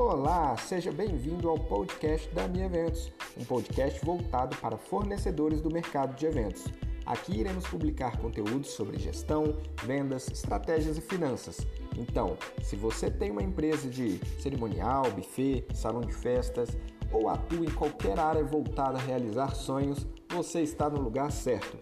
Olá, seja bem-vindo ao podcast da Mi Eventos, um podcast voltado para fornecedores do mercado de eventos. Aqui iremos publicar conteúdos sobre gestão, vendas, estratégias e finanças. Então, se você tem uma empresa de cerimonial, buffet, salão de festas ou atua em qualquer área voltada a realizar sonhos, você está no lugar certo.